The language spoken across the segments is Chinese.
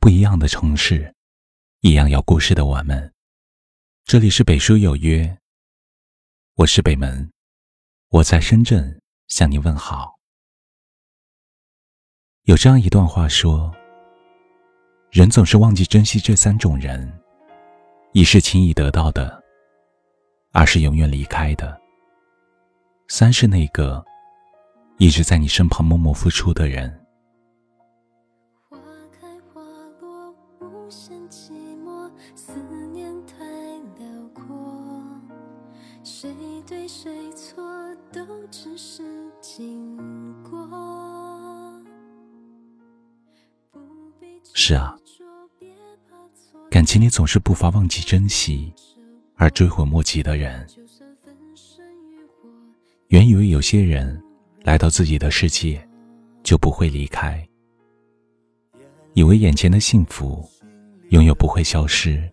不一样的城市，一样有故事的我们。这里是北书有约，我是北门，我在深圳向你问好。有这样一段话说：人总是忘记珍惜这三种人，一是轻易得到的，二是永远离开的，三是那个一直在你身旁默默付出的人。谁对谁错都只是经过。是啊，感情里总是不乏忘记珍惜而追悔莫及的人。原以为有些人来到自己的世界就不会离开，以为眼前的幸福永远不会消失，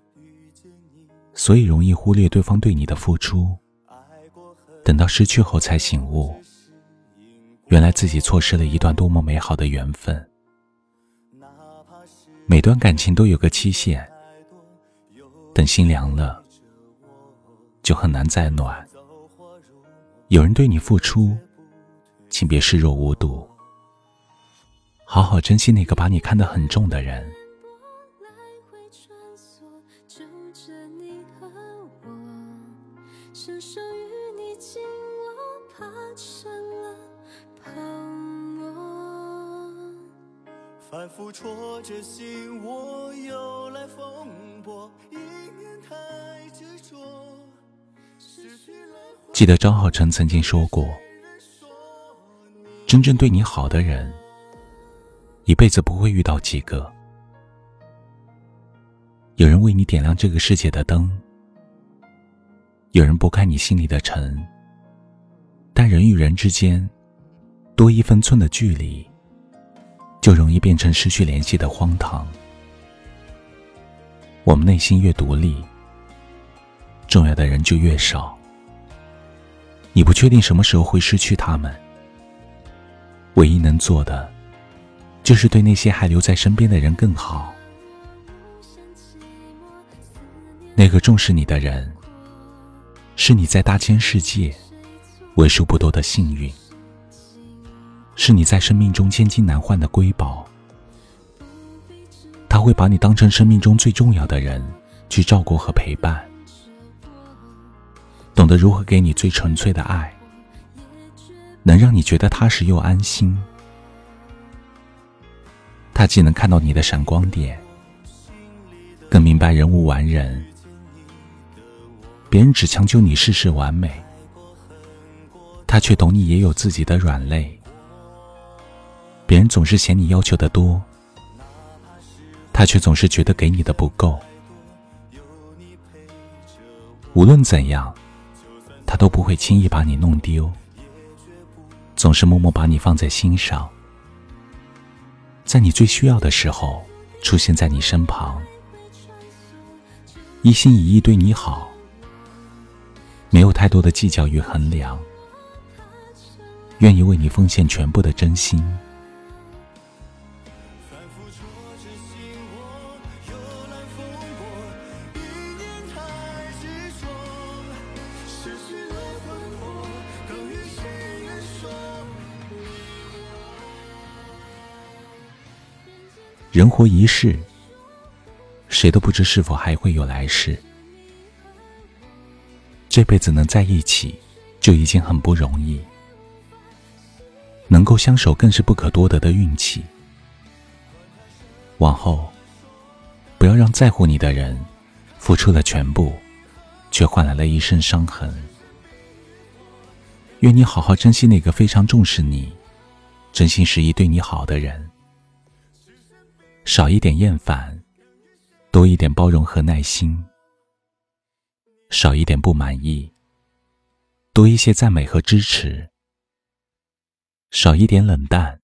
所以容易忽略对方对你的付出。等到失去后才醒悟，原来自己错失了一段多么美好的缘分。每段感情都有个期限，等心凉了，就很难再暖。有人对你付出，请别视若无睹，好好珍惜那个把你看得很重的人。复戳着心我，又来风波，一念太执着。记得张浩晨曾经说过：“真正对你好的人，一辈子不会遇到几个。有人为你点亮这个世界的灯，有人拨开你心里的尘。但人与人之间，多一分寸的距离。”就容易变成失去联系的荒唐。我们内心越独立，重要的人就越少。你不确定什么时候会失去他们，唯一能做的，就是对那些还留在身边的人更好。那个重视你的人，是你在大千世界为数不多的幸运。是你在生命中千金难换的瑰宝，他会把你当成生命中最重要的人去照顾和陪伴，懂得如何给你最纯粹的爱，能让你觉得踏实又安心。他既能看到你的闪光点，更明白人无完人，别人只强求你事事完美，他却懂你也有自己的软肋。别人总是嫌你要求的多，他却总是觉得给你的不够。无论怎样，他都不会轻易把你弄丢，总是默默把你放在心上，在你最需要的时候出现在你身旁，一心一意对你好，没有太多的计较与衡量，愿意为你奉献全部的真心。人活一世，谁都不知是否还会有来世。这辈子能在一起，就已经很不容易；能够相守，更是不可多得的运气。往后，不要让在乎你的人，付出了全部，却换来了一身伤痕。愿你好好珍惜那个非常重视你、真心实意对你好的人。少一点厌烦，多一点包容和耐心；少一点不满意，多一些赞美和支持；少一点冷淡，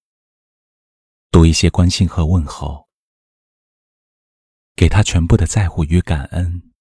多一些关心和问候。给他全部的在乎与感恩。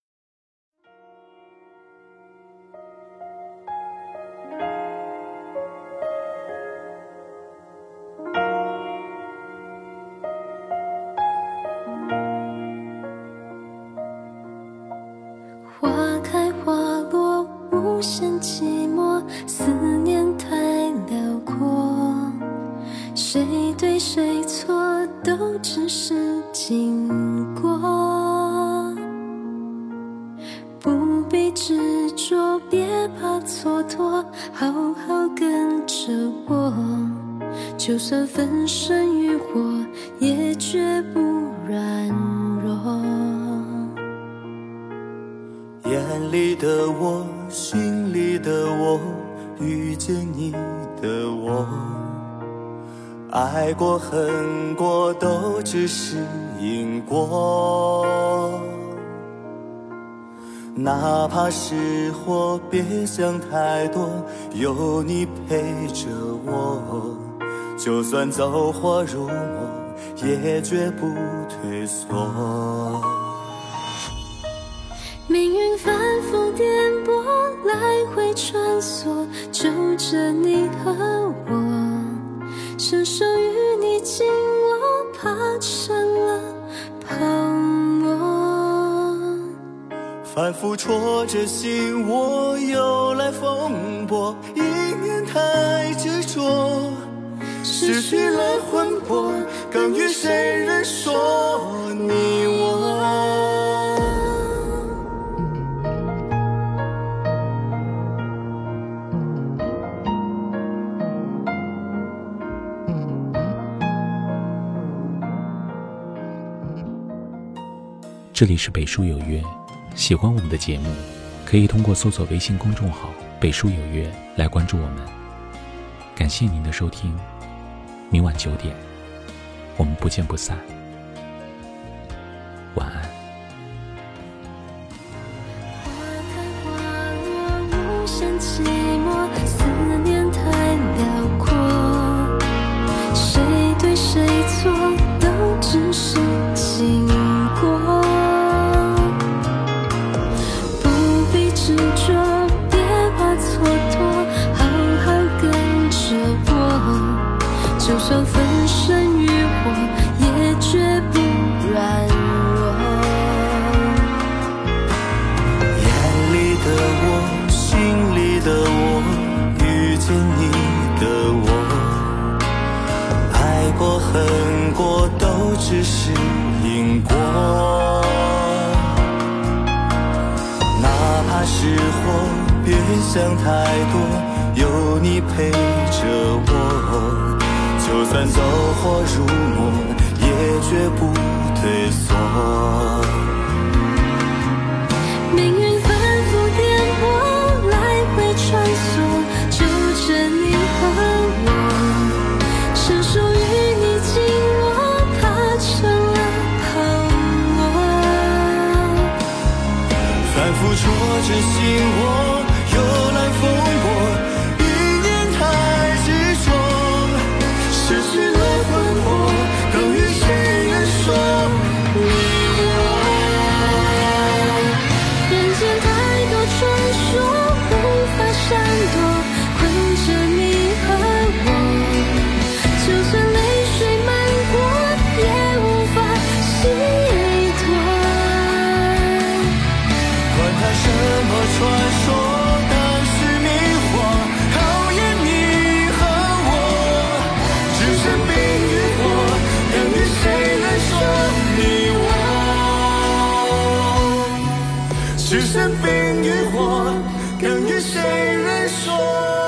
就算粉身于火，也绝不软弱。眼里的我，心里的我，遇见你的我，爱过恨过，都只是因果。哪怕是祸，别想太多，有你陪着我。就算走火入魔，也绝不退缩。命运反复颠簸，来回穿梭，揪着你和我，伸手与你紧握，怕成了泡沫。反复戳着心窝，又来风波，一念太执着。失去了魂魄，更与谁人说你我？这里是北书有约，喜欢我们的节目，可以通过搜索微信公众号“北书有约”来关注我们。感谢您的收听。明晚九点，我们不见不散。晚安。是祸，别想太多，有你陪着我。就算走火入魔，也绝不退缩。命运真心我只剩冰与火，更与谁人说？